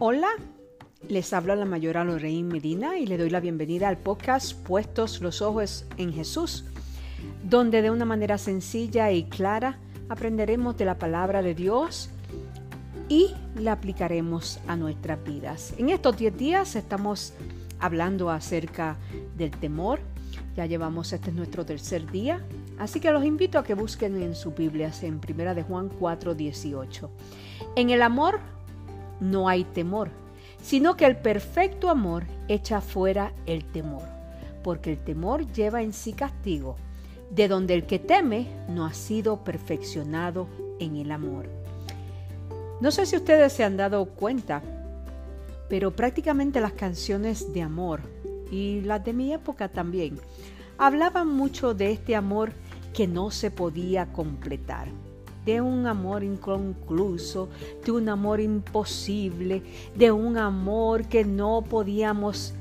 Hola, les habla la mayora Lorraine Medina y le doy la bienvenida al podcast Puestos los Ojos en Jesús, donde de una manera sencilla y clara aprenderemos de la palabra de Dios y la aplicaremos a nuestras vidas. En estos 10 días estamos hablando acerca del temor. Ya llevamos, este es nuestro tercer día, así que los invito a que busquen en su Biblia en 1 de Juan 4, 18. En el amor no hay temor, sino que el perfecto amor echa fuera el temor, porque el temor lleva en sí castigo, de donde el que teme no ha sido perfeccionado en el amor. No sé si ustedes se han dado cuenta, pero prácticamente las canciones de amor y las de mi época también hablaban mucho de este amor que no se podía completar de un amor inconcluso, de un amor imposible, de un amor que no podíamos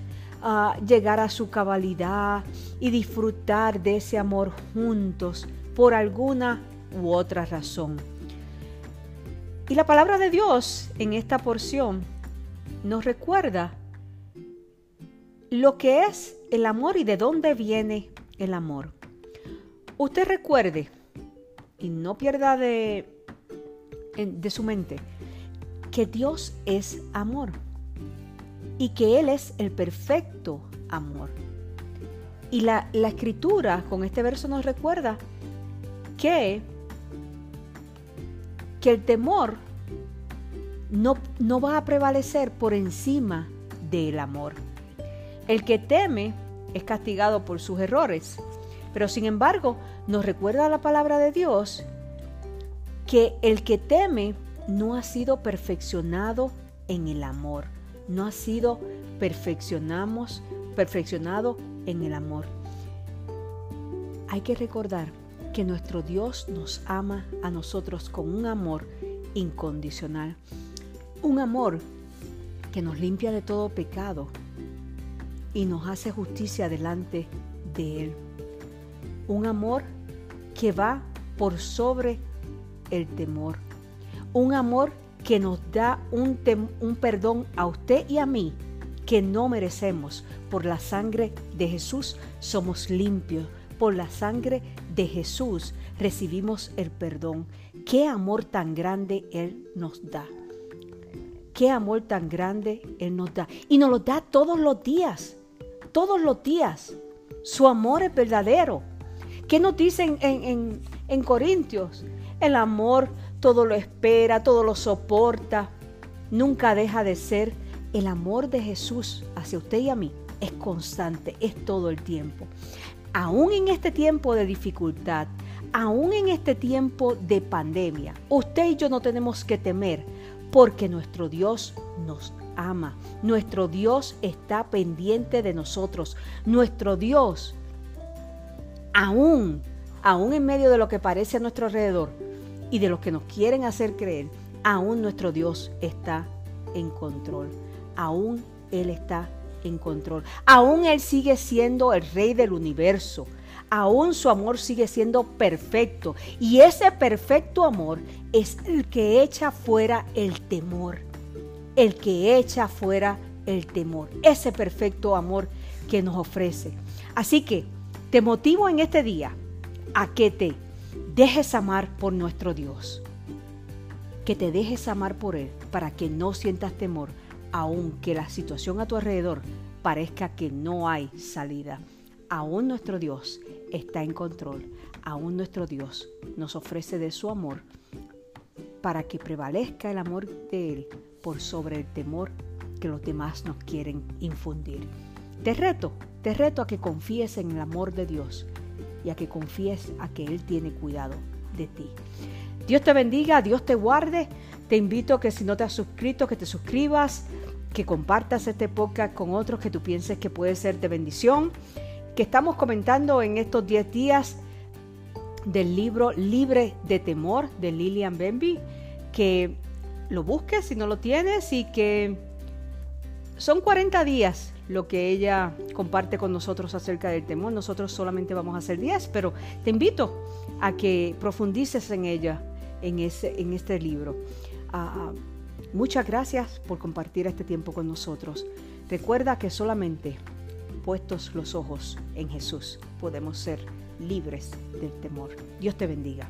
uh, llegar a su cabalidad y disfrutar de ese amor juntos por alguna u otra razón. Y la palabra de Dios en esta porción nos recuerda lo que es el amor y de dónde viene el amor. Usted recuerde y no pierda de, de su mente que Dios es amor y que Él es el perfecto amor. Y la, la, escritura con este verso nos recuerda que, que el temor no, no va a prevalecer por encima del amor. El que teme es castigado por sus errores, pero sin embargo, nos recuerda la palabra de Dios que el que teme no ha sido perfeccionado en el amor, no ha sido perfeccionamos, perfeccionado en el amor. Hay que recordar que nuestro Dios nos ama a nosotros con un amor incondicional, un amor que nos limpia de todo pecado y nos hace justicia delante de Él un amor que va por sobre el temor, un amor que nos da un, un, perdón a usted y a mí que no merecemos. Por la sangre de Jesús somos limpios, por la sangre de Jesús recibimos el perdón. Qué amor tan grande Él nos da. Qué amor tan grande Él nos da. Y nos lo da todos los días, todos los días. Su amor es verdadero. ¿Qué nos dicen en, Corintios? El amor todo lo espera, todo lo soporta, nunca deja de ser. El amor de Jesús hacia usted y a mí es constante, es todo el tiempo. Aún en este tiempo de dificultad, aún en este tiempo de pandemia, usted y yo no tenemos que temer porque nuestro Dios nos ama. Nuestro Dios está pendiente de nosotros. Nuestro Dios aún, aún en medio de lo que parece a nuestro alrededor y de lo que nos quieren hacer creer, aún nuestro Dios está en control. Aún Él está en control. Aún Él sigue siendo el rey del universo. Aún su amor sigue siendo perfecto. Y ese perfecto amor es el que echa fuera el temor. El que echa fuera el temor. Ese perfecto amor que nos ofrece. Así que te motivo en este día a que te dejes amar por nuestro Dios. Que te dejes amar por Él para que no sientas temor, aunque la situación a tu alrededor parezca que no hay salida. Aún nuestro Dios está en control. Aún nuestro Dios nos ofrece de su amor para que prevalezca el amor de Él por sobre el temor que los demás nos quieren infundir. Te reto te reto a que confíes en el amor de Dios y a que confíes a que Él tiene cuidado de ti. Dios te bendiga, Dios te guarde. Te invito a que si no te has suscrito, que te suscribas, que compartas este podcast con otros que tú pienses que puede ser de bendición. Que estamos comentando en estos 10 días del libro Libre de Temor de Lilian Benby. Que lo busques si no lo tienes y que son 40 días lo que ella comparte con nosotros acerca del temor. Nosotros solamente vamos a hacer 10, pero te invito a que profundices en ella, en, ese, en este libro. Ah, ah, muchas gracias por compartir este tiempo con nosotros. Recuerda que solamente puestos los ojos en Jesús podemos ser libres del temor. Dios te bendiga.